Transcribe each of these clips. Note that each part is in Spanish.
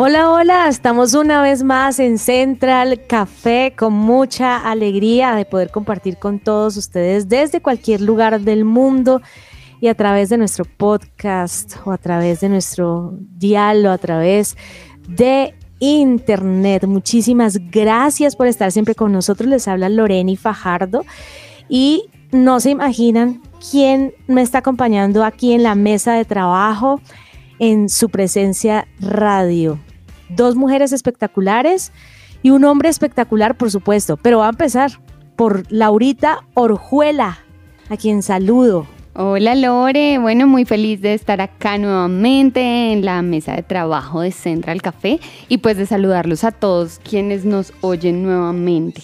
Hola, hola, estamos una vez más en Central Café con mucha alegría de poder compartir con todos ustedes desde cualquier lugar del mundo y a través de nuestro podcast o a través de nuestro diálogo, a través de internet. Muchísimas gracias por estar siempre con nosotros. Les habla Loreni Fajardo y no se imaginan quién me está acompañando aquí en la mesa de trabajo en su presencia radio. Dos mujeres espectaculares y un hombre espectacular, por supuesto, pero va a empezar por Laurita Orjuela, a quien saludo. Hola Lore, bueno, muy feliz de estar acá nuevamente en la mesa de trabajo de Central Café y pues de saludarlos a todos quienes nos oyen nuevamente.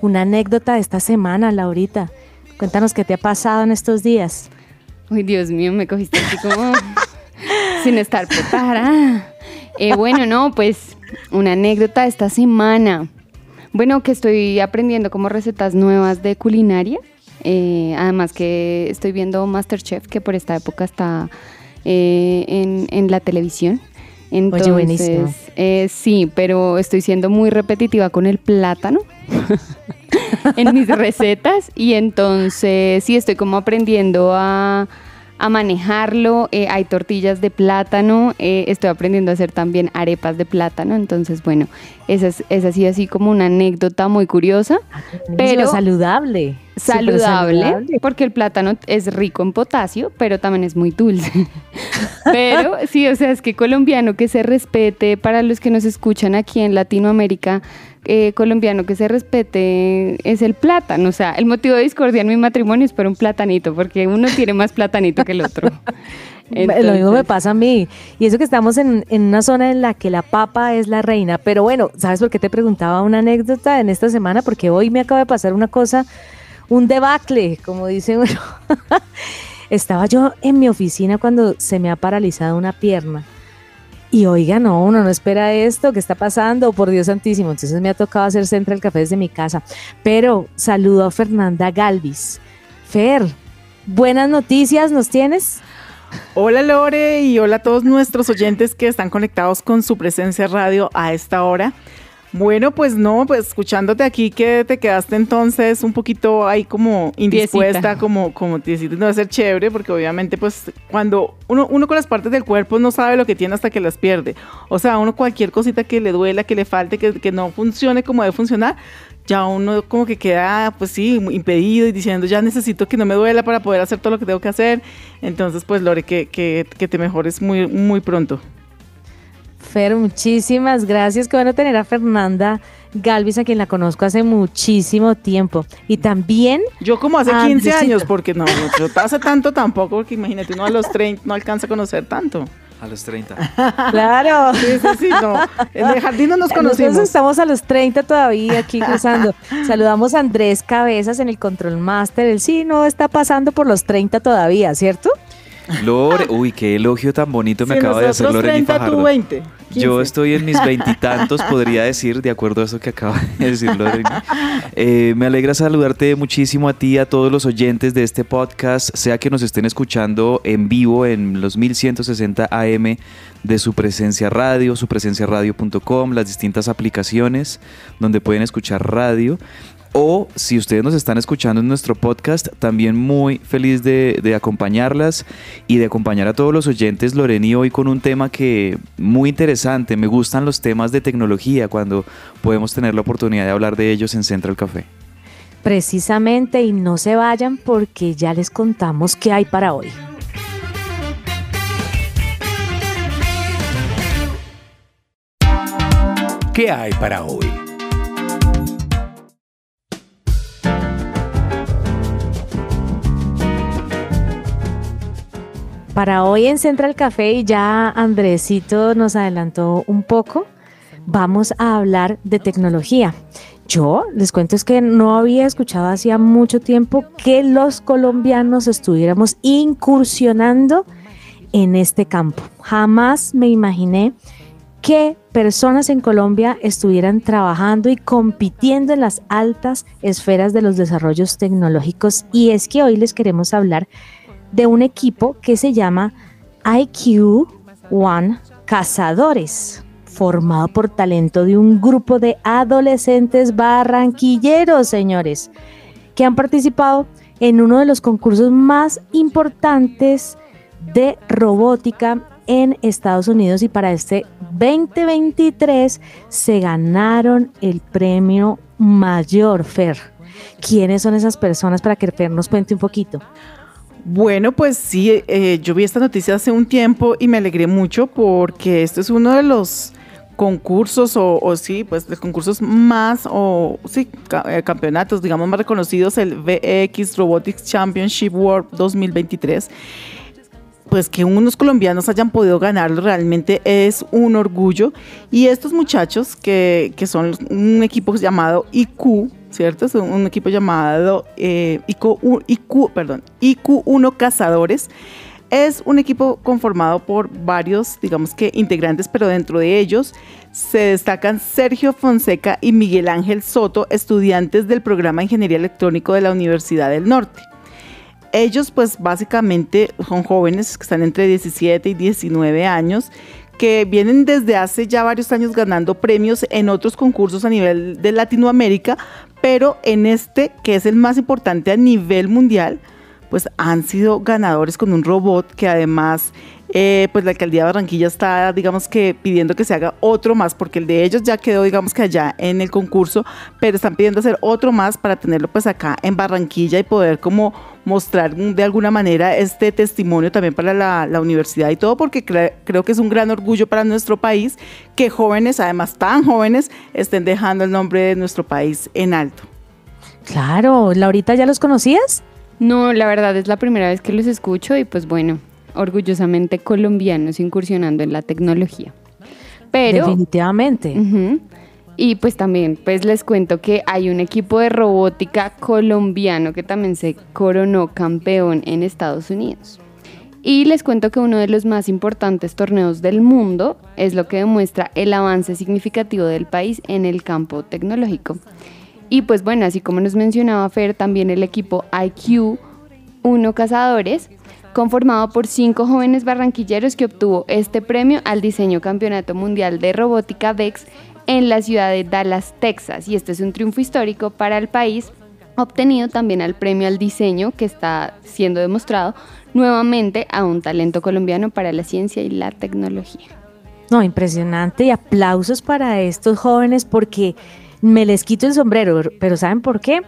Una anécdota de esta semana, Laurita. Cuéntanos qué te ha pasado en estos días. Uy, Dios mío, me cogiste así como sin estar preparada. Eh, bueno, no, pues una anécdota de esta semana. Bueno, que estoy aprendiendo como recetas nuevas de culinaria. Eh, además que estoy viendo Masterchef, que por esta época está eh, en, en la televisión. Entonces, buenísimo. eh, sí, pero estoy siendo muy repetitiva con el plátano en mis recetas y entonces sí estoy como aprendiendo a, a manejarlo. Eh, hay tortillas de plátano, eh, estoy aprendiendo a hacer también arepas de plátano. Entonces, bueno, esa es, esa sí así como una anécdota muy curiosa, pero saludable. súper saludable, porque el plátano es rico en potasio, pero también es muy dulce. pero sí, o sea, es que colombiano que se respete, para los que nos escuchan aquí en Latinoamérica, eh, colombiano que se respete es el plátano. O sea, el motivo de discordia en mi matrimonio es por un platanito, porque uno tiene más platanito que el otro. Lo mismo me pasa a mí. Y eso que estamos en, en una zona en la que la papa es la reina. Pero bueno, ¿sabes por qué te preguntaba una anécdota en esta semana? Porque hoy me acaba de pasar una cosa, un debacle, como dice uno. Estaba yo en mi oficina cuando se me ha paralizado una pierna. Y oiga, no, uno no espera esto, ¿qué está pasando? Por Dios santísimo. Entonces me ha tocado hacer Central Café desde mi casa. Pero saludo a Fernanda Galvis. Fer, buenas noticias, ¿nos tienes? Hola Lore y hola a todos nuestros oyentes que están conectados con su presencia radio a esta hora. Bueno, pues no, pues escuchándote aquí que te quedaste entonces un poquito ahí como indispuesta, Tiesita. como, como tiesita, no va a ser chévere porque obviamente pues cuando uno, uno con las partes del cuerpo no sabe lo que tiene hasta que las pierde. O sea, uno cualquier cosita que le duela, que le falte, que, que no funcione como debe funcionar, ya uno como que queda pues sí, impedido y diciendo ya necesito que no me duela para poder hacer todo lo que tengo que hacer. Entonces pues Lore, que, que, que te mejores muy, muy pronto. Fer, muchísimas gracias. Qué bueno tener a Fernanda Galvis, a quien la conozco hace muchísimo tiempo. Y también, Yo como hace Ah, 15 Andresito. años, porque no, no yo hace tanto tampoco, porque imagínate, uno a los 30 no alcanza a conocer tanto. A los 30. claro, Sí, sí, sí, no. En el jardín no nos nosotros conocimos. estamos a los 30 todavía aquí cruzando. Saludamos a Andrés Cabezas en el Control Master. Él sí no está pasando por los 30 todavía, ¿cierto? Lore, uy, qué elogio tan bonito me Si acaba de hacer Loreni 30, tú Fajardo. 20. Yo 15. estoy en mis veintitantos, podría decir, de acuerdo a eso que acaba de decir Loreni. Eh, me alegra saludarte muchísimo a ti, a todos los oyentes de este podcast, sea que nos estén escuchando en vivo en los 1160 AM de su presencia radio, supresenciaradio.com, las distintas aplicaciones donde pueden escuchar radio. O si ustedes nos están escuchando en nuestro podcast, también muy feliz de, de acompañarlas y de acompañar a todos los oyentes, Loreni, hoy con un tema que muy interesante. Me gustan los temas de tecnología cuando podemos tener la oportunidad de hablar de ellos en Central Café. Precisamente, y no se vayan porque ya les contamos qué hay para hoy. ¿Qué hay para hoy? Para hoy en Central Café, y ya Andresito nos adelantó un poco, vamos a hablar de tecnología. Yo les cuento es que no había escuchado hacía mucho tiempo que los colombianos estuviéramos incursionando en este campo. Jamás me imaginé que personas en Colombia estuvieran trabajando y compitiendo en las altas esferas de los desarrollos tecnológicos. Y es que hoy les queremos hablar de un equipo que se llama IQ One Cazadores formado por talento de un grupo de adolescentes barranquilleros, señores, que han participado en uno de los concursos más importantes de robótica en Estados Unidos y para este 2023 se ganaron el premio mayor Fer. ¿Quiénes son esas personas para que Fer nos cuente un poquito? Bueno, pues sí, eh, yo vi esta noticia hace un tiempo y me alegré mucho porque esto es uno de los concursos o, sí, pues de concursos más o sí, eh, campeonatos, digamos, más reconocidos, el VX Robotics Championship World 2023 pues que unos colombianos hayan podido ganarlo realmente es un orgullo. Y estos muchachos que, que son un equipo llamado IQ, ¿cierto? Es un equipo llamado eh, IQ, perdón, IQ1 Cazadores. Es un equipo conformado por varios, digamos que integrantes, pero dentro de ellos se destacan Sergio Fonseca y Miguel Ángel Soto, estudiantes del programa de Ingeniería Electrónico de la Universidad del Norte. Ellos pues básicamente son jóvenes que están entre 17 y 19 años que vienen desde hace ya varios años ganando premios en otros concursos a nivel de Latinoamérica, pero en este, que es el más importante a nivel mundial, pues han sido ganadores con un robot que además eh, pues la alcaldía de Barranquilla está, digamos que pidiendo que se haga otro más, porque el de ellos ya quedó, digamos que allá en el concurso, pero están pidiendo hacer otro más para tenerlo pues acá en Barranquilla y poder como mostrar de alguna manera este testimonio también para la, universidad y todo, porque creo que es un gran orgullo para nuestro país que jóvenes, además tan jóvenes, estén dejando el nombre de nuestro país en alto. Claro, Laurita, ¿ya los conocías? No, la verdad es la primera vez que los escucho y pues bueno, orgullosamente colombianos incursionando en la tecnología. Pero, Definitivamente. y pues también pues les cuento que hay un equipo de robótica colombiano que también se coronó campeón en Estados Unidos. Y les cuento que uno de los más importantes torneos del mundo es lo que demuestra el avance significativo del país en el campo tecnológico. Y pues bueno, así como nos mencionaba Fer, también el equipo IQ 1 Cazadores, conformado por cinco jóvenes barranquilleros que obtuvo este premio al diseño Campeonato Mundial de Robótica VEX en la ciudad de Dallas, Texas. Y este es un triunfo histórico para el país, obtenido también al premio al diseño que está siendo demostrado nuevamente a un talento colombiano para la ciencia y la tecnología. No, impresionante y aplausos para estos jóvenes porque me les quito el sombrero, pero ¿saben por qué?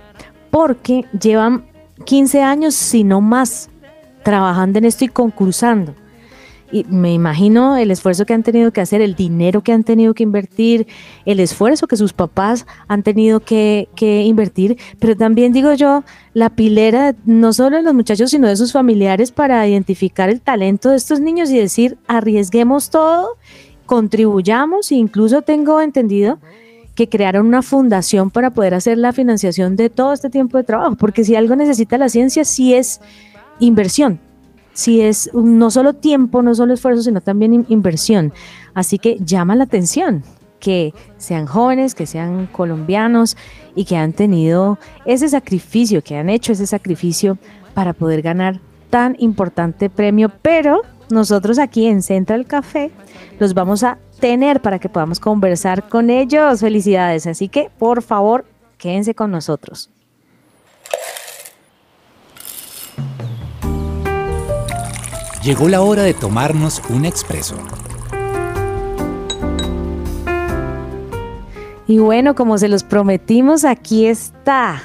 Porque llevan 15 años, si no más, trabajando en esto y concursando. Y me imagino el esfuerzo que han tenido que hacer, el dinero que han tenido que invertir, el esfuerzo que sus papás han tenido que, que, invertir, pero también digo yo, la pilera no solo de los muchachos, sino de sus familiares para identificar el talento de estos niños y decir, arriesguemos todo, contribuyamos, e incluso tengo entendido que crearon una fundación para poder hacer la financiación de todo este tiempo de trabajo, porque si algo necesita la ciencia, sí es inversión, sí es no solo tiempo, no solo esfuerzo, sino también inversión. Así que llama la atención que sean jóvenes, que sean colombianos y que han tenido ese sacrificio, que han hecho ese sacrificio para poder ganar tan importante premio, pero nosotros aquí en Central Café los vamos a tener para que podamos conversar con ellos. Felicidades. Así que, por favor, quédense con nosotros. Llegó la hora de tomarnos un expreso. Y bueno, como se los prometimos, aquí está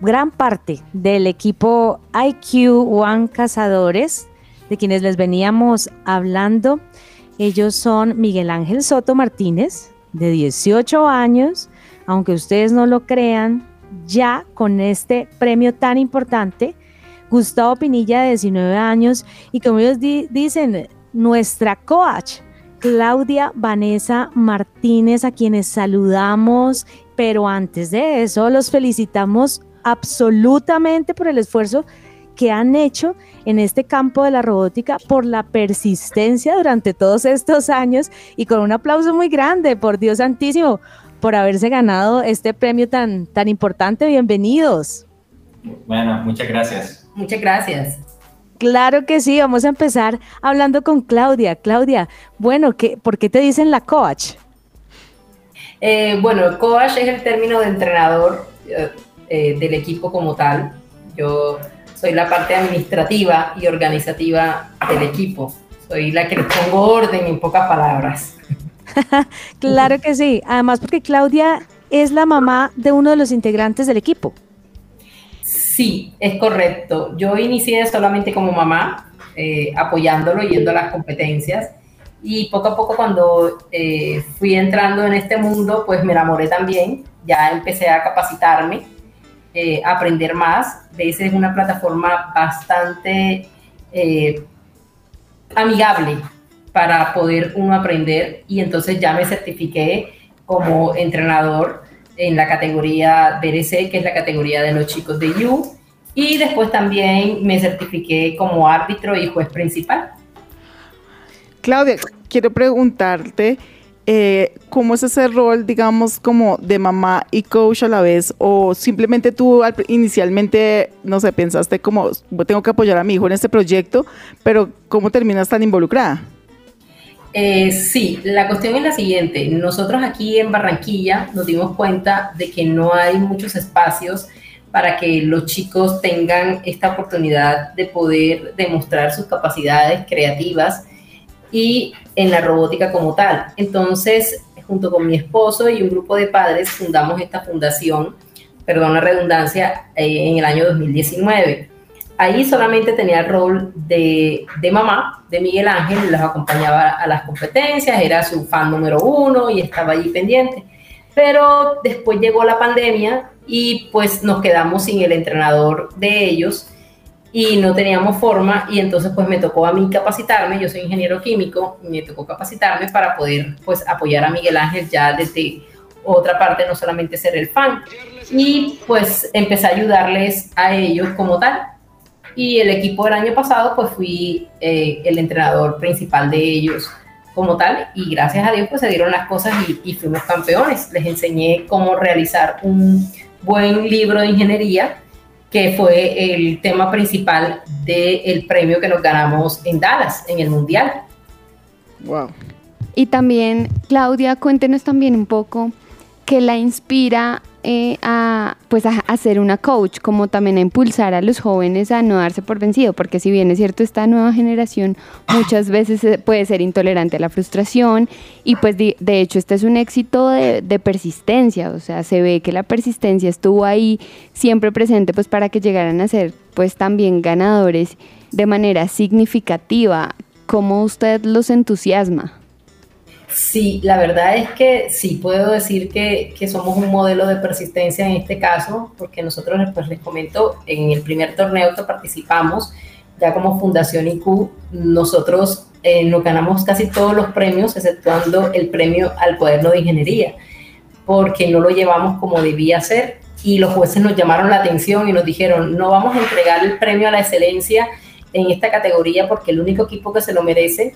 gran parte del equipo IQ One Cazadores, de quienes les veníamos hablando ellos son Miguel Ángel Soto Martínez, de 18 años, aunque ustedes no lo crean, ya con este premio tan importante. Gustavo Pinilla, de 19 años, y como ellos dicen, nuestra coach, Claudia Vanessa Martínez, a quienes saludamos Pero antes de eso, los felicitamos absolutamente por el esfuerzo que han hecho en este campo de la robótica por la persistencia durante todos estos años y con un aplauso muy grande, por Dios santísimo, por haberse ganado este premio tan, tan importante. Bienvenidos. Bueno, muchas gracias. Muchas gracias. Claro que sí, vamos a empezar hablando con Claudia. Claudia, bueno, ¿qué, ¿por qué te dicen la coach? Eh, bueno, el coach es el término de entrenador eh, eh, del equipo como tal. Yo soy la parte administrativa y organizativa del equipo. Soy la que le pongo orden en pocas palabras. claro que sí. Además, porque Claudia es la mamá de uno de los integrantes del equipo. Sí, es correcto. Yo inicié solamente como mamá, eh, apoyándolo, yendo a las competencias. Y poco a poco cuando eh, fui entrando en este mundo, pues me enamoré también. Ya empecé a capacitarme, eh, aprender más. veces es una plataforma bastante amigable para poder uno aprender. Y entonces ya me certifiqué como entrenador en la categoría BRC, que es la categoría de los chicos de U, y después también me certifiqué como árbitro y juez principal. Claudia, quiero preguntarte, eh, ¿cómo es ese rol, digamos, como de mamá y coach a la vez? ¿O simplemente tú inicialmente, no sé, pensaste como, tengo que apoyar a mi hijo en este proyecto, pero ¿cómo terminas tan involucrada? Eh, sí, la cuestión es la siguiente. Nosotros aquí en Barranquilla nos dimos cuenta de que no hay muchos espacios para que los chicos tengan esta oportunidad de poder demostrar sus capacidades creativas y en la robótica como tal. Entonces, junto con mi esposo y un grupo de padres, fundamos esta fundación, perdón la redundancia, eh, en el año 2019. Ahí solamente tenía el rol de, mamá de Miguel Ángel, los acompañaba a las competencias, era su fan número uno y estaba allí pendiente. Pero después llegó la pandemia y pues nos quedamos sin el entrenador de ellos y no teníamos forma y entonces pues me tocó a mí capacitarme, yo soy ingeniero químico, me tocó capacitarme para poder pues apoyar a Miguel Ángel ya desde otra parte, no solamente ser el fan. Y pues empecé a ayudarles a ellos como tal y el equipo del año pasado, pues fui eh, el entrenador principal de ellos como tal. Y gracias a Dios, pues se dieron las cosas y, fuimos campeones. Les enseñé cómo realizar un buen libro de ingeniería, que fue el tema principal del premio que nos ganamos en Dallas, en el Mundial. Wow. Y también, Claudia, cuéntenos también un poco qué la inspira eh, a, pues a, ser una coach, como también a impulsar a los jóvenes a no darse por vencido, porque si bien es cierto, esta nueva generación muchas veces eh, puede ser intolerante a la frustración y pues de, hecho este es un éxito de, de, persistencia, o sea, se ve que la persistencia estuvo ahí siempre presente pues para que llegaran a ser pues también ganadores de manera significativa. ¿Cómo usted los entusiasma? Sí, la verdad es que sí puedo decir que, somos un modelo de persistencia en este caso, porque nosotros, pues les comento, en el primer torneo que participamos, ya como Fundación IQ, nosotros eh, nos ganamos casi todos los premios, exceptuando el premio al cuaderno de ingeniería, porque no lo llevamos como debía ser y los jueces nos llamaron la atención y nos dijeron, no vamos a entregar el premio a la excelencia en esta categoría porque el único equipo que se lo merece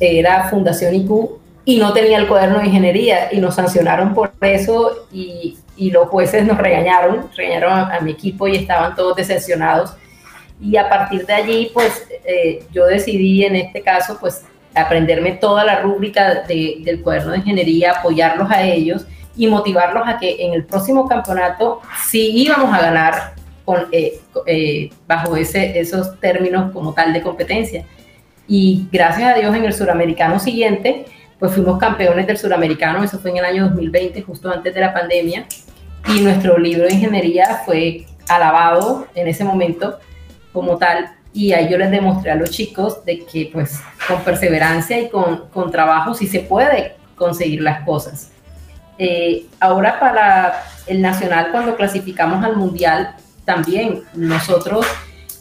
era Fundación IQ y no tenía el cuaderno de ingeniería y nos sancionaron por eso y, y los jueces nos regañaron, regañaron a, mi equipo y estaban todos decepcionados. Y a partir de allí, pues eh, yo decidí en este caso, pues aprenderme toda la rúbrica del cuaderno de ingeniería, apoyarlos a ellos y motivarlos a que en el próximo campeonato sí íbamos a ganar con, eh, eh, bajo ese, esos términos como tal de competencia. Y gracias a Dios en el suramericano siguiente, pues fuimos campeones del suramericano, eso fue en el año 2020, justo antes de la pandemia, y nuestro libro de ingeniería fue alabado en ese momento como tal, y ahí yo les demostré a los chicos de que pues con perseverancia y con, con trabajo sí se puede conseguir las cosas. Eh, ahora para el nacional, cuando clasificamos al mundial, también nosotros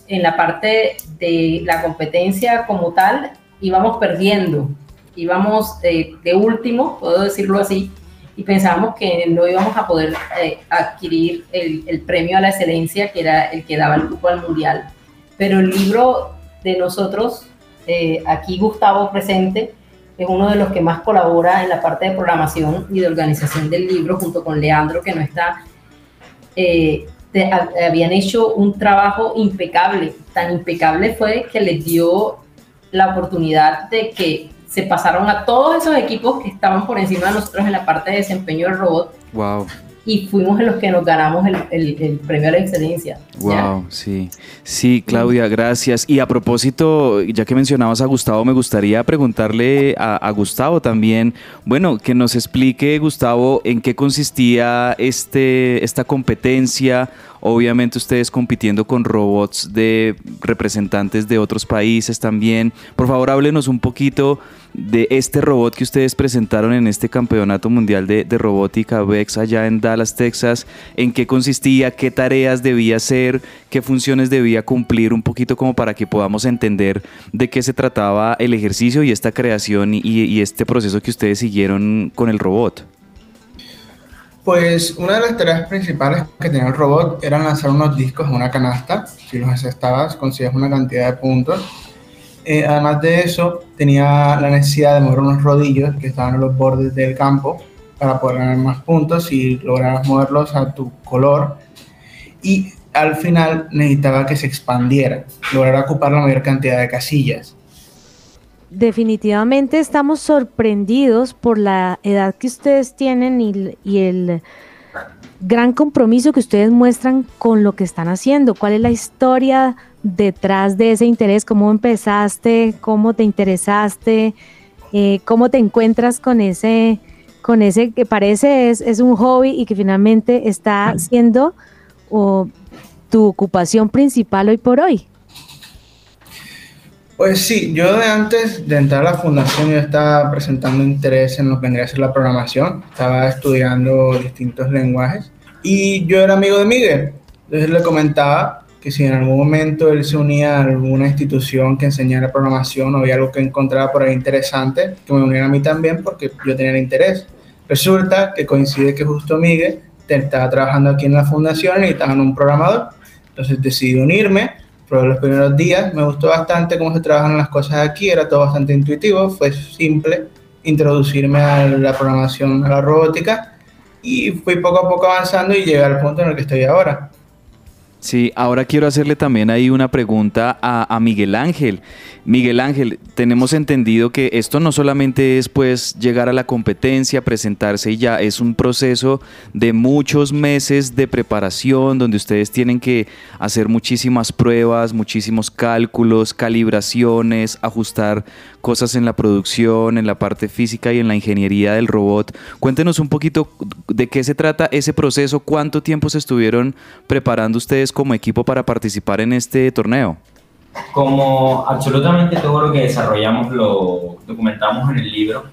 en la parte de la competencia como tal íbamos perdiendo íbamos de, último, puedo decirlo así, y pensábamos que no íbamos a poder eh, adquirir el, el, premio a la excelencia que era el que daba el grupo al mundial. Pero el libro de nosotros, eh, aquí Gustavo presente, es uno de los que más colabora en la parte de programación y de organización del libro, junto con Leandro, que no está. Eh, habían hecho un trabajo impecable. Tan impecable fue que les dio la oportunidad de que se pasaron a todos esos equipos que estaban por encima de nosotros en la parte de desempeño del robot. Wow. Y fuimos los que nos ganamos el, el, premio a la excelencia. Wow, sí. Sí, Claudia, gracias. Y a propósito, ya que mencionabas a Gustavo, me gustaría preguntarle a, a Gustavo también, bueno, que nos explique, Gustavo, en qué consistía este, esta competencia Obviamente ustedes compitiendo con robots de representantes de otros países también. Por favor, háblenos un poquito de este robot que ustedes presentaron en este Campeonato Mundial de, Robótica VEX allá en Dallas, Texas. ¿En qué consistía? ¿Qué tareas debía hacer? ¿Qué funciones debía cumplir? Un poquito como para que podamos entender de qué se trataba el ejercicio y esta creación y este proceso que ustedes siguieron con el robot. Pues una de las tareas principales que tenía el robot era lanzar unos discos en una canasta. Si los aceptabas, consigues una cantidad de puntos. Eh, además de eso, tenía la necesidad de mover unos rodillos que estaban en los bordes del campo para poder ganar más puntos y lograr moverlos a tu color. Y al final necesitaba que se expandiera, lograr ocupar la mayor cantidad de casillas definitivamente estamos sorprendidos por la edad que ustedes tienen y, el gran compromiso que ustedes muestran con lo que están haciendo. ¿Cuál es la historia detrás de ese interés? ¿Cómo empezaste? ¿Cómo te interesaste? Eh, ¿Cómo te encuentras con ese, con ese que parece es, es un hobby y que finalmente está siendo tu ocupación principal hoy por hoy? Pues sí, yo de antes de entrar a la fundación yo estaba presentando interés en lo que vendría a ser la programación, estaba estudiando distintos lenguajes y yo era amigo de Miguel, entonces le comentaba que si en algún momento él se unía a alguna institución que enseñara programación o había algo que encontraba por ahí interesante, que me uniera a mí también porque yo tenía el interés. Resulta que coincide que justo Miguel estaba trabajando aquí en la fundación y estaba en un programador, entonces decidí unirme pero los primeros días me gustó bastante cómo se trabajan las cosas aquí, era todo bastante intuitivo, fue simple introducirme a la programación, a la robótica, y fui poco a poco avanzando y llegué al punto en el que estoy ahora. Sí, ahora quiero hacerle también ahí una pregunta a, Miguel Ángel. Miguel Ángel, tenemos entendido que esto no solamente es pues llegar a la competencia, presentarse y ya, es un proceso de muchos meses de preparación donde ustedes tienen que hacer muchísimas pruebas, muchísimos cálculos, calibraciones, ajustar cosas en la producción, en la parte física y en la ingeniería del robot. Cuéntenos un poquito de qué se trata ese proceso, cuánto tiempo se estuvieron preparando ustedes como equipo para participar en este torneo. Como absolutamente todo lo que desarrollamos lo documentamos en el libro,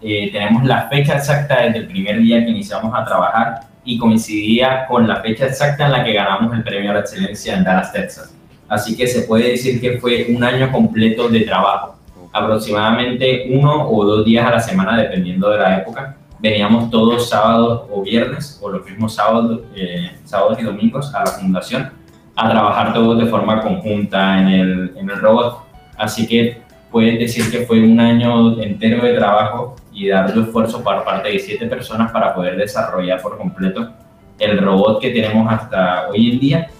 eh, tenemos la fecha exacta desde el primer día que iniciamos a trabajar y coincidía con la fecha exacta en la que ganamos el premio a la excelencia en Dallas, Texas. Así que se puede decir que fue un año completo de trabajo aproximadamente uno o dos días a la semana, dependiendo de la época. Veníamos todos sábados o viernes, o los mismos sábados, eh, sábados y domingos a la fundación, a trabajar todos de forma conjunta en el, en el robot. Así que pueden decir que fue un año entero de trabajo y de arduo esfuerzo por parte de siete personas para poder desarrollar por completo el robot que tenemos hasta hoy en día,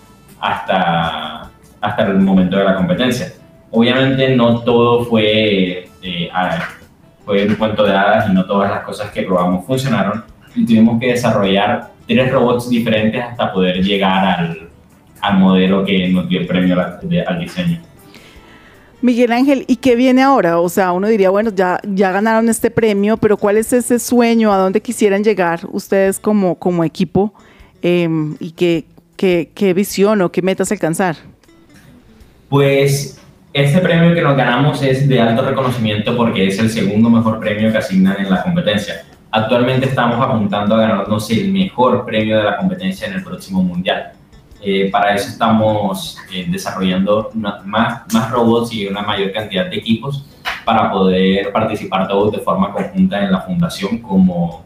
hasta, hasta el momento de la competencia. Obviamente no todo fue, eh, fue un cuento de hadas y no todas las cosas que probamos funcionaron y tuvimos que desarrollar tres robots diferentes hasta poder llegar al, al modelo que nos dio el premio al, diseño. Miguel Ángel, ¿y qué viene ahora? O sea, uno diría, bueno, ya, ya ganaron este premio, pero ¿cuál es ese sueño? ¿A dónde quisieran llegar ustedes como, como equipo? Em, ¿Y qué, qué, qué visión o qué metas alcanzar? Pues este premio que nos ganamos es de alto reconocimiento porque es el segundo mejor premio que asignan en la competencia. Actualmente estamos apuntando a ganarnos el mejor premio de la competencia en el próximo mundial. Eh, para eso estamos eh, desarrollando más, más robots y una mayor cantidad de equipos para poder participar todos de forma conjunta en la fundación como,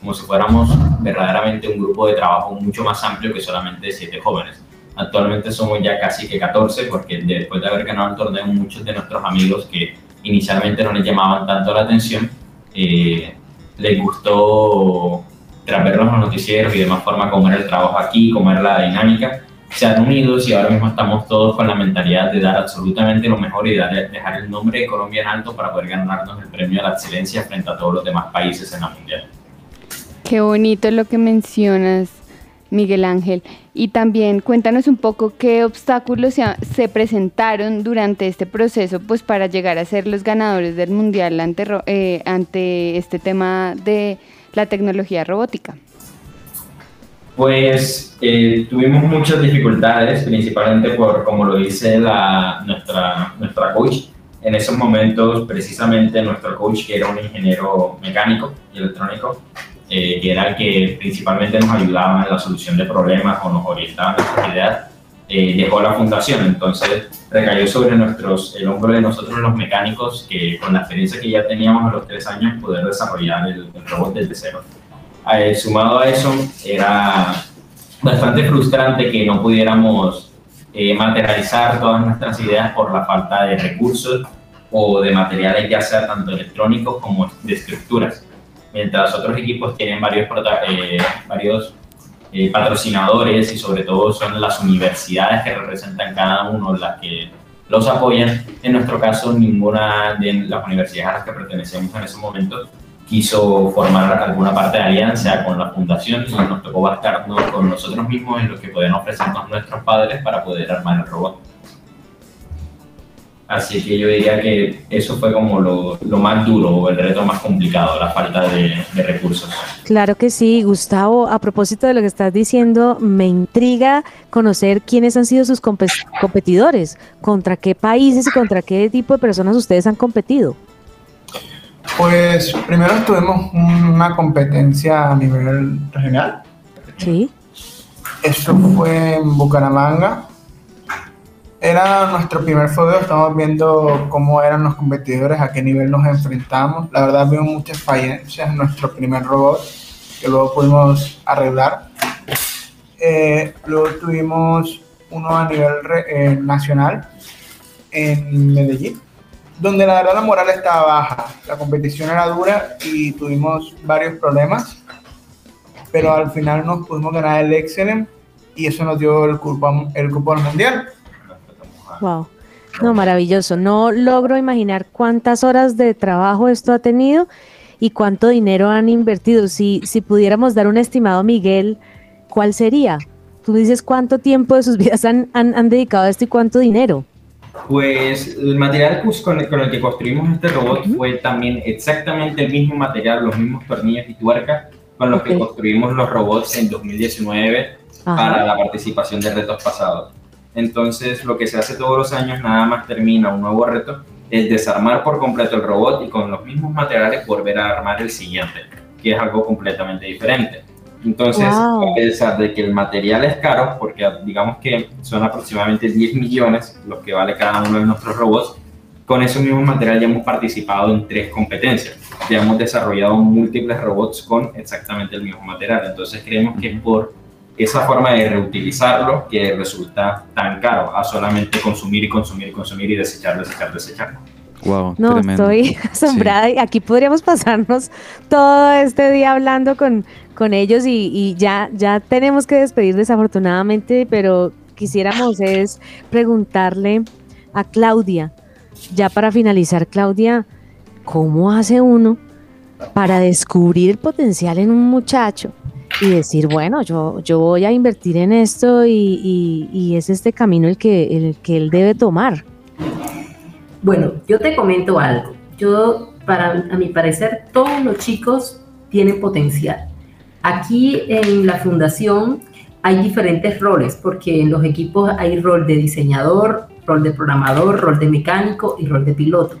como si fuéramos verdaderamente un grupo de trabajo mucho más amplio que solamente siete jóvenes. Actualmente somos ya casi que 14 porque después de haber ganado el torneo muchos de nuestros amigos que inicialmente no les llamaban tanto la atención, eh, les gustó tras ver los noticieros y demás forma cómo era el trabajo aquí, cómo era la dinámica, se han unido y ahora mismo estamos todos con la mentalidad de dar absolutamente lo mejor y de dejar el nombre de Colombia en alto para poder ganarnos el premio a la excelencia frente a todos los demás países en la mundial. Qué bonito lo que mencionas, Miguel Ángel. Y también cuéntanos un poco qué obstáculos se, se, presentaron durante este proceso pues para llegar a ser los ganadores del mundial ante, eh, este tema de la tecnología robótica. Pues eh, tuvimos muchas dificultades, principalmente por, como lo dice la, nuestra, nuestra coach, en esos momentos precisamente nuestro coach, que era un ingeniero mecánico y electrónico, eh, que era el que principalmente nos ayudaba en la solución de problemas o nos orientaba en nuestras ideas, eh, dejó la fundación. Entonces recayó sobre nuestros, el hombro de nosotros los mecánicos que con la experiencia que ya teníamos a los tres años poder desarrollar el, el robot desde cero. Eh, sumado a eso, era bastante frustrante que no pudiéramos eh, materializar todas nuestras ideas por la falta de recursos o de materiales ya sea tanto electrónicos como de estructuras. Mientras otros equipos tienen varios, eh, varios eh, patrocinadores y sobre todo son las universidades que representan cada uno las que los apoyan. En nuestro caso, ninguna de las universidades a las que pertenecemos en ese momento quiso formar alguna parte de alianza con la fundación y nos tocó bastarnos con nosotros mismos en lo que podían ofrecernos nuestros padres para poder armar el robot. Así que yo diría que eso fue como lo, lo más duro o el reto más complicado, la falta de, de, recursos. Claro que sí, Gustavo. A propósito de lo que estás diciendo, me intriga conocer quiénes han sido sus competidores, contra qué países y contra qué tipo de personas ustedes han competido. Pues primero tuvimos una competencia a nivel regional. Sí. Eso fue en Bucaramanga. Era nuestro primer fogueo, estamos viendo cómo eran los competidores, a qué nivel nos enfrentamos. La verdad vimos muchas falencias en nuestro primer robot, que luego pudimos arreglar. Eh, luego tuvimos uno a nivel eh, nacional en Medellín donde la verdad la moral estaba baja, la competición era dura y tuvimos varios problemas, pero al final nos pudimos ganar el Excellent y eso nos dio el cupo, el cupo al mundial. Wow. No, maravilloso. No logro imaginar cuántas horas de trabajo esto ha tenido y cuánto dinero han invertido. Si, si pudiéramos dar un estimado, Miguel, ¿cuál sería? Tú dices cuánto tiempo de sus vidas han, han, han dedicado a esto y cuánto dinero. Pues el material con el, con el que construimos este robot fue también exactamente el mismo material, los mismos tornillos y tuercas con los okay. que construimos los robots en 2019 Ajá. para la participación de retos pasados. Entonces, lo que se hace todos los años, nada más termina un nuevo reto, es desarmar por completo el robot y con los mismos materiales volver a armar el siguiente, que es algo completamente diferente. Entonces, wow. a pesar de que el material es caro, porque digamos que son aproximadamente 10 millones los que vale cada uno de nuestros robots, con ese mismo material ya hemos participado en tres competencias. Ya hemos desarrollado múltiples robots con exactamente el mismo material. Entonces, creemos que es por esa forma de reutilizarlo que resulta tan caro a solamente consumir y consumir y consumir y desechar, desechar, desechar. Wow, no, tremendo. estoy asombrada sí. y aquí podríamos pasarnos todo este día hablando con, con ellos y, y, ya, ya tenemos que despedir desafortunadamente, pero quisiéramos es preguntarle a Claudia, ya para finalizar, Claudia, ¿cómo hace uno para descubrir el potencial en un muchacho? Y decir, bueno, yo, yo voy a invertir en esto y, es este camino el que, el que él debe tomar. Bueno, yo te comento algo. Yo, para a mi parecer, todos los chicos tienen potencial. Aquí en la fundación hay diferentes roles, porque en los equipos hay rol de diseñador, rol de programador, rol de mecánico y rol de piloto.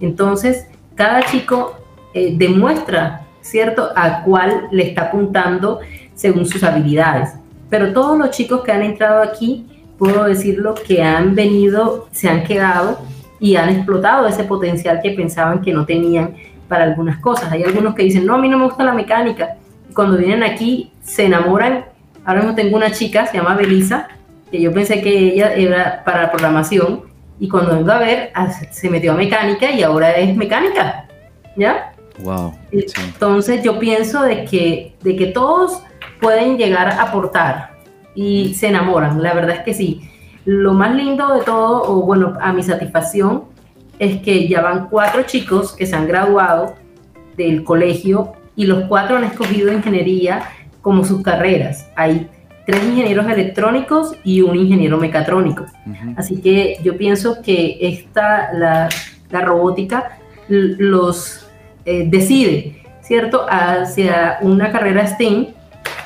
Entonces, cada chico eh, demuestra, ¿cierto?, a cuál le está apuntando según sus habilidades. Pero todos los chicos que han entrado aquí, puedo decirlo, que han venido, se han quedado y han explotado ese potencial que pensaban que no tenían para algunas cosas. Hay algunos que dicen, no, a mí no me gusta la mecánica, cuando vienen aquí se enamoran. Ahora mismo tengo una chica, se llama Belisa, que yo pensé que ella era para programación y cuando vengo a ver se metió a mecánica y ahora es mecánica, ¿ya? Wow. Entonces yo pienso de que, de que todos pueden llegar a aportar y se enamoran, la verdad es que sí. Lo más lindo de todo, o bueno, a mi satisfacción, es que ya van cuatro chicos que se han graduado del colegio y los cuatro han escogido ingeniería como sus carreras. Hay tres ingenieros electrónicos y un ingeniero mecatrónico. Así que yo pienso que esta, la, robótica los eh, decide, ¿cierto?, hacia una carrera STEM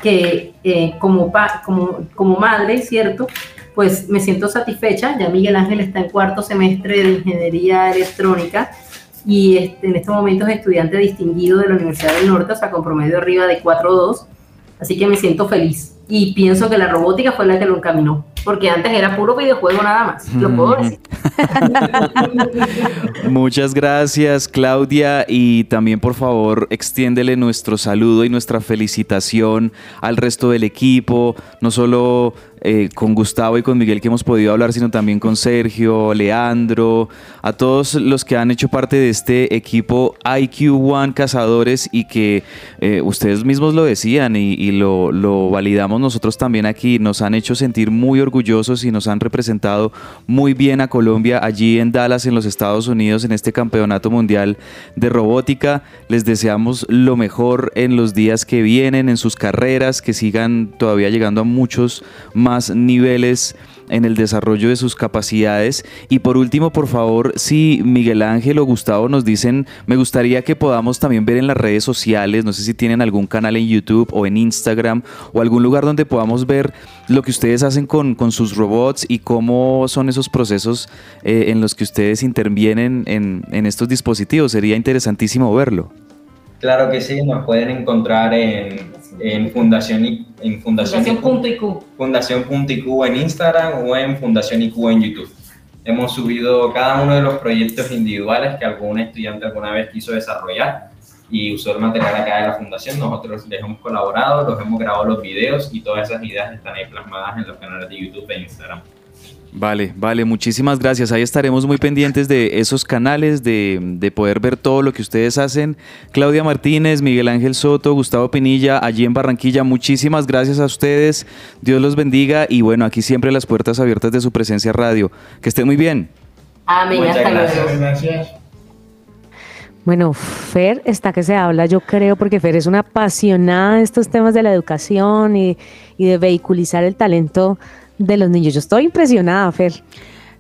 que eh, como, como, como madre, ¿cierto?, pues me siento satisfecha. Ya Miguel Ángel está en cuarto semestre de ingeniería electrónica y este, en estos momentos es estudiante distinguido de la Universidad del Norte, o sea, con promedio arriba de 4.2. Así que me siento feliz y pienso que la robótica fue la que lo encaminó, porque antes era puro videojuego nada más, lo puedo decir. Muchas gracias Claudia y también por favor extiéndele nuestro saludo y nuestra felicitación al resto del equipo, no solo eh, con Gustavo y con Miguel que hemos podido hablar, sino también con Sergio, Leandro, a todos los que han hecho parte de este equipo IQ One Cazadores y que eh, ustedes mismos lo decían y, lo, lo, validamos nosotros también aquí, nos han hecho sentir muy orgullosos y nos han representado muy bien a Colombia allí en Dallas, en los Estados Unidos, en este campeonato mundial de robótica. Les deseamos lo mejor en los días que vienen, en sus carreras, que sigan todavía llegando a muchos más niveles en el desarrollo de sus capacidades. Y por último, por favor, si Miguel Ángel o Gustavo nos dicen, me gustaría que podamos también ver en las redes sociales, no sé si tienen algún canal en YouTube o en Instagram o algún lugar donde podamos ver lo que ustedes hacen con, sus robots y cómo son esos procesos eh, en los que ustedes intervienen en, en estos dispositivos. Sería interesantísimo verlo. Claro que sí, nos pueden encontrar en en Fundación, en Fundación, Fundación IQ en Instagram o en Fundación IQ en YouTube. Hemos subido cada uno de los proyectos individuales que algún estudiante alguna vez quiso desarrollar y usó el material acá de la fundación. Nosotros les hemos colaborado, los hemos grabado los videos y todas esas ideas están ahí plasmadas en los canales de YouTube e Instagram. Vale, vale, muchísimas gracias. Ahí estaremos muy pendientes de esos canales, de, poder ver todo lo que ustedes hacen. Claudia Martínez, Miguel Ángel Soto, Gustavo Pinilla, allí en Barranquilla, muchísimas gracias a ustedes. Dios los bendiga y bueno, aquí siempre las puertas abiertas de su presencia radio. Que estén muy bien. Amén, hasta luego. Gracias. Bueno, Fer está que se habla, yo creo, porque Fer es una apasionada de estos temas de la educación y, y de vehiculizar el talento de los niños. Yo estoy impresionada, Fer.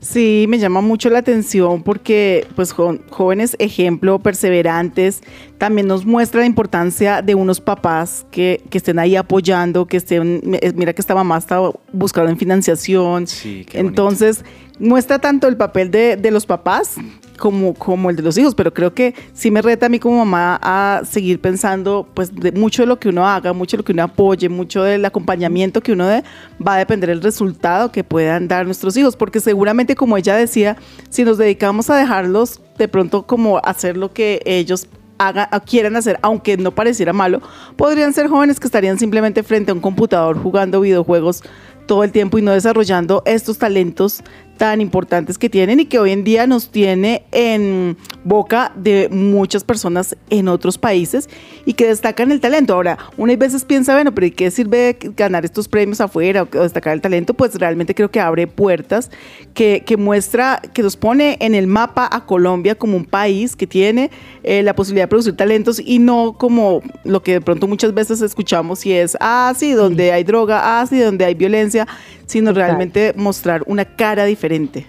Sí, me llama mucho la atención porque pues jóvenes ejemplo, perseverantes, también nos muestra la importancia de unos papás que, estén ahí apoyando, que estén, mira que esta mamá estaba buscando en financiación. Sí, Entonces, muestra tanto el papel de, de los papás como, como el de los hijos, pero creo que sí me reta a mí como mamá a seguir pensando, pues, de mucho de lo que uno haga, mucho de lo que uno apoye, mucho del acompañamiento que uno dé, va a depender del resultado que puedan dar nuestros hijos, porque seguramente, como ella decía, si nos dedicamos a dejarlos de pronto como hacer lo que ellos hagan, quieran hacer, aunque no pareciera malo, podrían ser jóvenes que estarían simplemente frente a un computador jugando videojuegos todo el tiempo y no desarrollando estos talentos tan importantes que tienen y que hoy en día nos tiene en boca de muchas personas en otros países y que destacan el talento. Ahora, una veces piensa, bueno, pero ¿y qué sirve ganar estos premios afuera o destacar el talento? Pues realmente creo que abre puertas, que, que muestra, que nos pone en el mapa a Colombia como un país que tiene eh, la posibilidad de producir talentos y no como lo que de pronto muchas veces escuchamos y es, ah, sí, donde hay droga, ah, sí, donde hay violencia, sino realmente mostrar una cara diferente.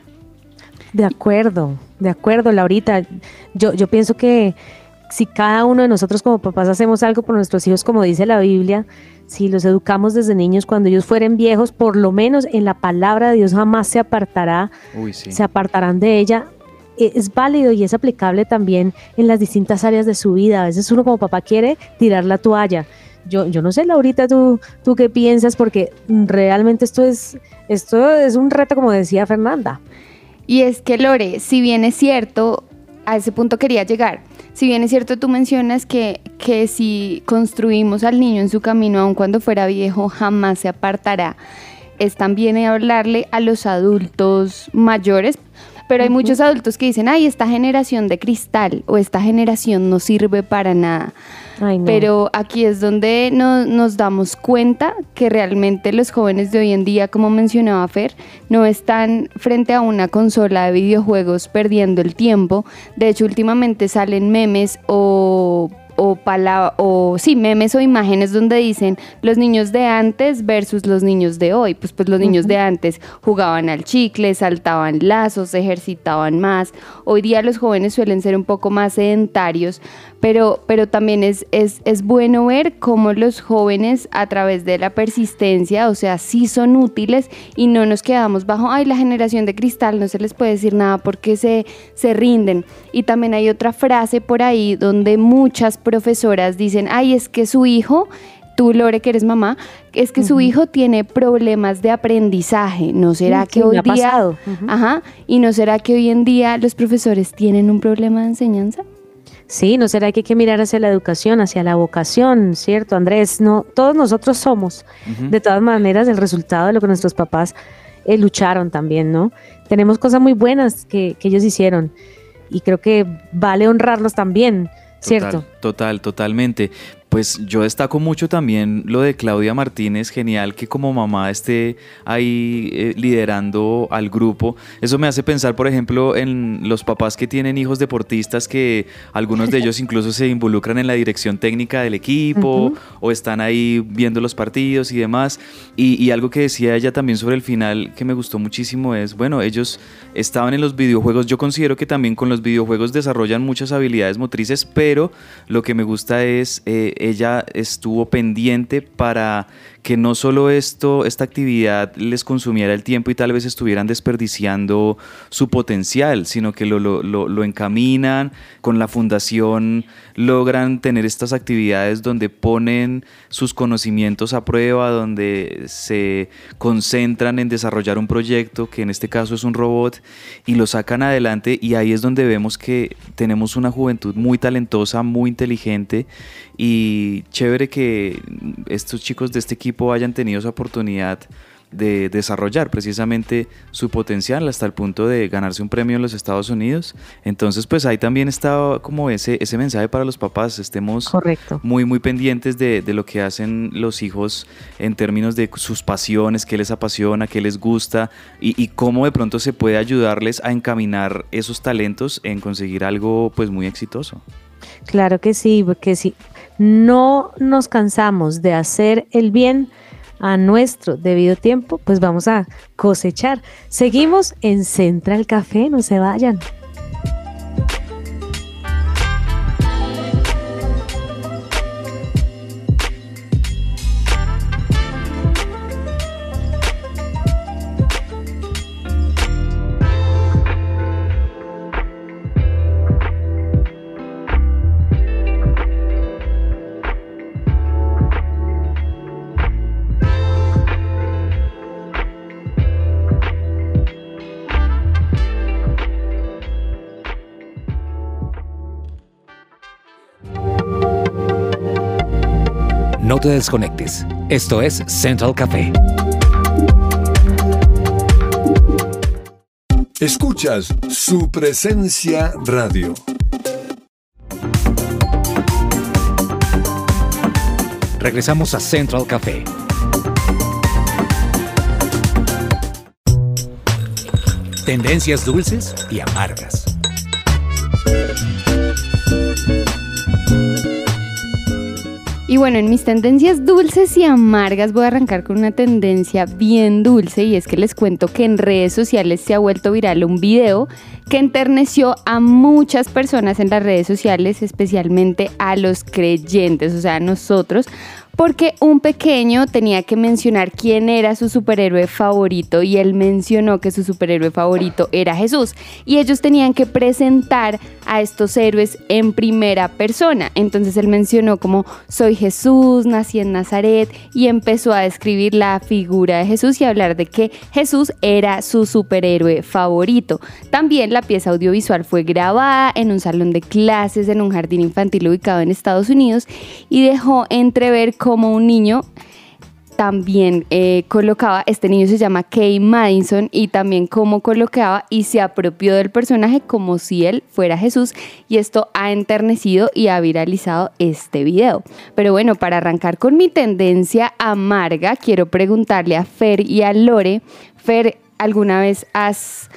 De acuerdo, de acuerdo, Laurita. Yo, yo pienso que si cada uno de nosotros como papás hacemos algo por nuestros hijos, como dice la Biblia, si los educamos desde niños, cuando ellos fueren viejos, por lo menos en la palabra de Dios jamás se apartará, se apartarán de ella. E, es válido y es aplicable también en las distintas áreas de su vida. A veces uno como papá quiere tirar la toalla yo, yo no sé, Laurita, tú, tú qué piensas, porque realmente esto es, esto es un reto, como decía Fernanda. Y es que, Lore, si bien es cierto, a ese punto quería llegar. Si bien es cierto, tú mencionas que, que si construimos al niño en su camino, aun cuando fuera viejo, jamás se apartará. Es también hablarle a los adultos mayores, pero hay muchos adultos que dicen, ay, esta generación de cristal o esta generación no sirve para nada. Ay, no. Pero aquí es donde no- nos damos cuenta que realmente los jóvenes de hoy en día, como mencionaba Fer, no están frente a una consola de videojuegos perdiendo el tiempo. De hecho, últimamente salen memes o o, pala- o sí, memes o imágenes donde dicen los niños de antes versus los niños de hoy. Pues, pues los niños de antes jugaban al chicle, saltaban lazos, ejercitaban más. Hoy día los jóvenes suelen ser un poco más sedentarios, pero, pero también es, es, es bueno ver cómo los jóvenes a través de la persistencia, o sea, sí son útiles y no nos quedamos bajo, ay, la generación de cristal, no se les puede decir nada porque se, se rinden. Y también hay otra frase por ahí donde muchas profesoras dicen, ay, es que su hijo tú Lore que eres mamá, es que su hijo tiene problemas de aprendizaje. ¿No será que hoy día, ajá, y no será que hoy en día los profesores tienen un problema de enseñanza? Sí, ¿no será que hay que mirar hacia la educación, hacia la vocación, cierto, Andrés? No, todos nosotros somos, de todas maneras, el resultado de lo que nuestros papás eh, lucharon también, ¿no? Tenemos cosas muy buenas que, que ellos hicieron y creo que vale honrarlos también, ¿cierto? Total, total, totalmente. Pues yo destaco mucho también lo de Claudia Martínez, genial que como mamá esté ahí eh, liderando al grupo. Eso me hace pensar, por ejemplo, en los papás que tienen hijos deportistas que algunos de ellos incluso se involucran en la dirección técnica del equipo o están ahí viendo los partidos y demás. Y, y algo que decía ella también sobre el final que me gustó muchísimo es, bueno, ellos estaban en los videojuegos. Yo considero que también con los videojuegos desarrollan muchas habilidades motrices, pero lo que me gusta es, eh, ella estuvo pendiente para que no solo esto, esta actividad les consumiera el tiempo y tal vez estuvieran desperdiciando su potencial, sino que lo, lo- lo- lo encaminan, con la fundación logran tener estas actividades donde ponen sus conocimientos a prueba, donde se concentran en desarrollar un proyecto, que en este caso es un robot, y lo sacan adelante. Y ahí es donde vemos que tenemos una juventud muy talentosa, muy inteligente y chévere que estos chicos de este equipo hayan tenido esa oportunidad de desarrollar precisamente su potencial hasta el punto de ganarse un premio en los Estados Unidos. Entonces, pues ahí también está como ese, ese mensaje para los papás, estemos Correcto. muy, muy pendientes de, de lo que hacen los hijos en términos de sus pasiones, qué les apasiona, qué les gusta y, y cómo de pronto se puede ayudarles a encaminar esos talentos en conseguir algo pues muy exitoso. Claro que sí, porque si no nos cansamos de hacer el bien a nuestro debido tiempo, pues vamos a cosechar. Seguimos en Central Café, no se vayan. Te desconectes. Esto es Central Café. Escuchas su presencia radio. Regresamos a Central Café. Tendencias dulces y amargas. Y bueno, en mis tendencias dulces y amargas voy a arrancar con una tendencia bien dulce y es que les cuento que en redes sociales se ha vuelto viral un video que enterneció a muchas personas en las redes sociales, especialmente a los creyentes, o sea, a nosotros, porque un pequeño tenía que mencionar quién era su superhéroe favorito y él mencionó que su superhéroe favorito era Jesús y ellos tenían que presentar a estos héroes en primera persona. Entonces él mencionó como soy Jesús, nací en Nazaret y empezó a describir la figura de Jesús y hablar de que Jesús era su superhéroe favorito. También la pieza audiovisual fue grabada en un salón de clases en un jardín infantil ubicado en Estados Unidos y dejó entrever cómo un niño también eh, colocaba, este niño se llama Kay Madison y también cómo colocaba y se apropió del personaje como si él fuera Jesús y esto ha enternecido y ha viralizado este video. Pero bueno, para arrancar con mi tendencia amarga, quiero preguntarle a Fer y a Lore, Fer, ¿alguna vez has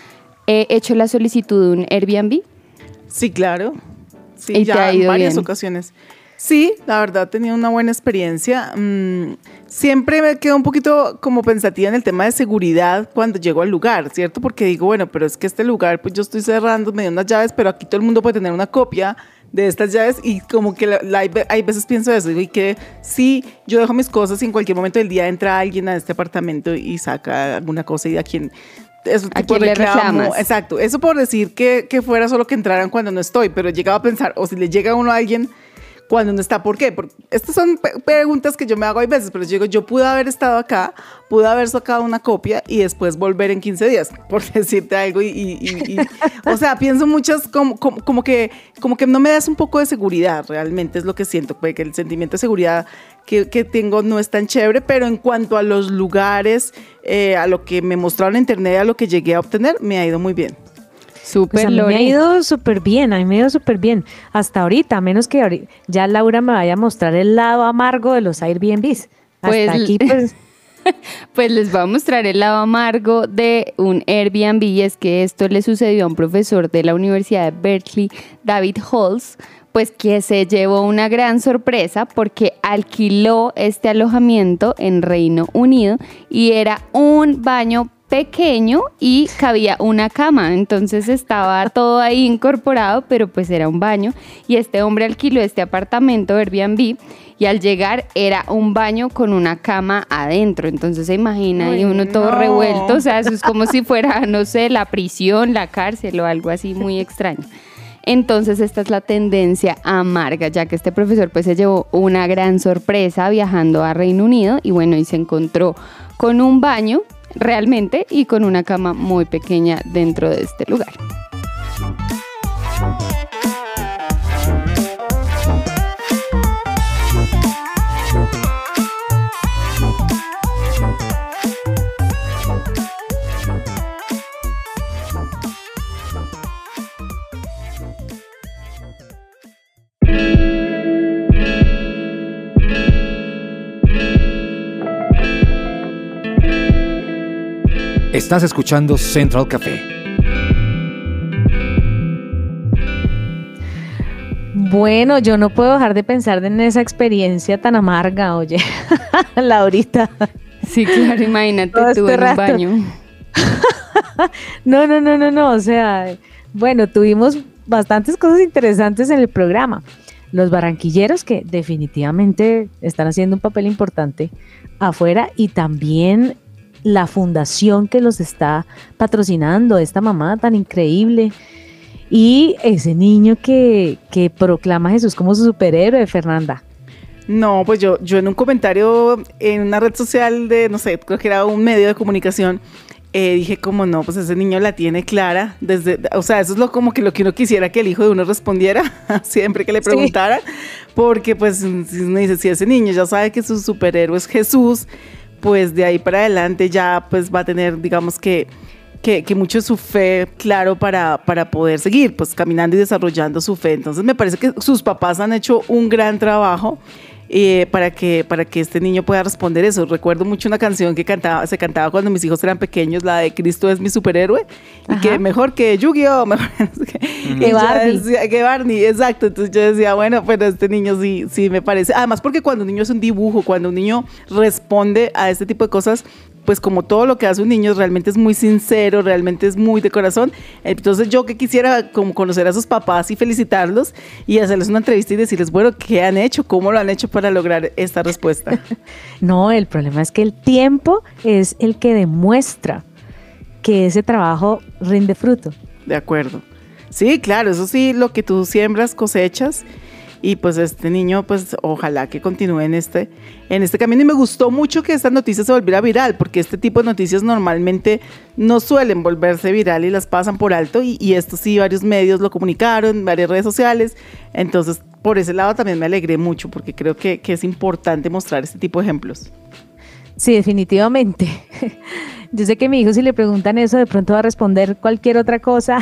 eh, hecho la solicitud de un Airbnb? Sí, claro. Sí, ¿Y te ya en varias bien? ocasiones. Sí, la verdad tenido una buena experiencia. Mm, siempre me quedo un poquito como pensativa en el tema de seguridad cuando llego al lugar, ¿cierto? Porque digo, bueno, pero es que este lugar, pues yo estoy cerrando, me dio unas llaves, pero aquí todo el mundo puede tener una copia de estas llaves y como que la- la- hay ve- hay veces pienso eso, digo, y que si yo dejo mis cosas y en cualquier momento del día entra alguien a este apartamento y saca alguna cosa y a quien... Eso ¿A quién le reclamo, reclamas? Exacto, eso por decir que, que fuera solo que entraran cuando no estoy, pero llegaba a pensar, o si le llega uno a alguien cuando no está, ¿por qué? Porque estas son preguntas que yo me hago hay veces, pero yo digo, yo pude haber estado acá, pude haber sacado una copia y después volver en 15 días, por decirte algo. Y, y- o sea, pienso muchas como, como, que, como que no me das un poco de seguridad, realmente es lo que siento, pues, que el sentimiento de seguridad que, que tengo no es tan chévere, pero en cuanto a los lugares, eh, a lo que me mostraron en internet, a lo que llegué a obtener, me ha ido muy bien. Pues Súper a mí me ha ido súper bien, a mí me ha ido súper bien. Hasta ahorita, a menos que ahori- ya Laura me vaya a mostrar el lado amargo de los Airbnbs. Hasta Pues- aquí, pues, Pues les voy a mostrar el lado amargo de un Airbnb y es que esto le sucedió a un profesor de la Universidad de Berkeley, David Halls, pues que se llevó una gran sorpresa porque alquiló este alojamiento en Reino Unido y era un baño pequeño y cabía una cama, entonces estaba todo ahí incorporado, pero pues era un baño. Y este hombre alquiló este apartamento Airbnb y al llegar era un baño con una cama adentro, entonces se imagina y uno todo revuelto, o sea, eso es como si fuera, no sé, la prisión, la cárcel o algo así muy extraño. Entonces esta es la tendencia amarga, ya que este profesor pues se llevó una gran sorpresa viajando a Reino Unido y bueno, y se encontró con un baño realmente y con una cama muy pequeña dentro de este lugar. Estás escuchando Central Café. bueno, yo no puedo dejar de pensar en esa experiencia tan amarga, oye, Laurita. Sí, claro, imagínate Todo tú este en un baño. No, no, no, no, no, o sea, bueno, tuvimos bastantes cosas interesantes en el programa. Los barranquilleros que definitivamente están haciendo un papel importante afuera y también la fundación que los está patrocinando, esta mamá tan increíble. Y ese niño que, que proclama a Jesús como su superhéroe, Fernanda. No, pues yo, yo en un comentario en una red social de, no sé, creo que era un medio de comunicación, eh, dije como no, pues ese niño la tiene clara, desde, o sea, eso es lo como que lo que uno quisiera que el hijo de uno respondiera siempre que le Sí. preguntaran, porque pues si uno dice, si ese niño ya sabe que su superhéroe es Jesús, pues de ahí para adelante ya pues va a tener, digamos que, que, que mucho su fe claro para, para poder seguir, pues caminando y desarrollando su fe. Entonces me parece que sus papás han hecho un gran trabajo eh, para, que, para que este niño pueda responder eso. Recuerdo mucho una canción que cantaba, se cantaba cuando mis hijos eran pequeños, la de Cristo es mi superhéroe, y Ajá. que mejor que Yu-Gi-Oh! mejor. Y Que Barney. decía- que Barney, exacto. Entonces yo decía, bueno, pero este niño sí, sí me parece. Además, porque cuando un niño es un dibujo, cuando un niño responde a este tipo de cosas, pues como todo lo que hace un niño realmente es muy sincero, realmente es muy de corazón. Entonces yo que quisiera como conocer a sus papás y felicitarlos y hacerles una entrevista y decirles, bueno, ¿qué han hecho? ¿Cómo lo han hecho para lograr esta respuesta? no, el problema es que el tiempo es el que demuestra que ese trabajo rinde fruto. De acuerdo. Sí, claro, eso sí, lo que tú siembras, cosechas y pues este niño pues ojalá que continúe en este, en este camino y me gustó mucho que esta noticia se volviera viral porque este tipo de noticias normalmente no suelen volverse viral y las pasan por alto y, esto sí varios medios lo comunicaron, varias redes sociales, entonces por ese lado también me alegré mucho porque creo que, que es importante mostrar este tipo de ejemplos. Sí, definitivamente. Yo sé que mi hijo si le preguntan eso de pronto va a responder cualquier otra cosa,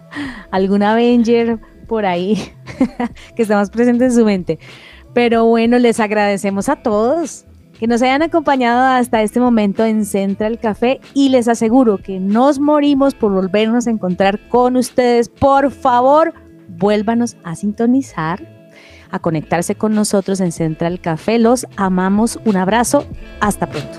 algún Avenger por ahí que estamos presentes en su mente. Pero bueno, les agradecemos a todos que nos hayan acompañado hasta este momento en Central Café y les aseguro que nos morimos por volvernos a encontrar con ustedes. Por favor, vuélvanos a sintonizar, a conectarse con nosotros en Central Café. Los amamos. Un abrazo. Hasta pronto.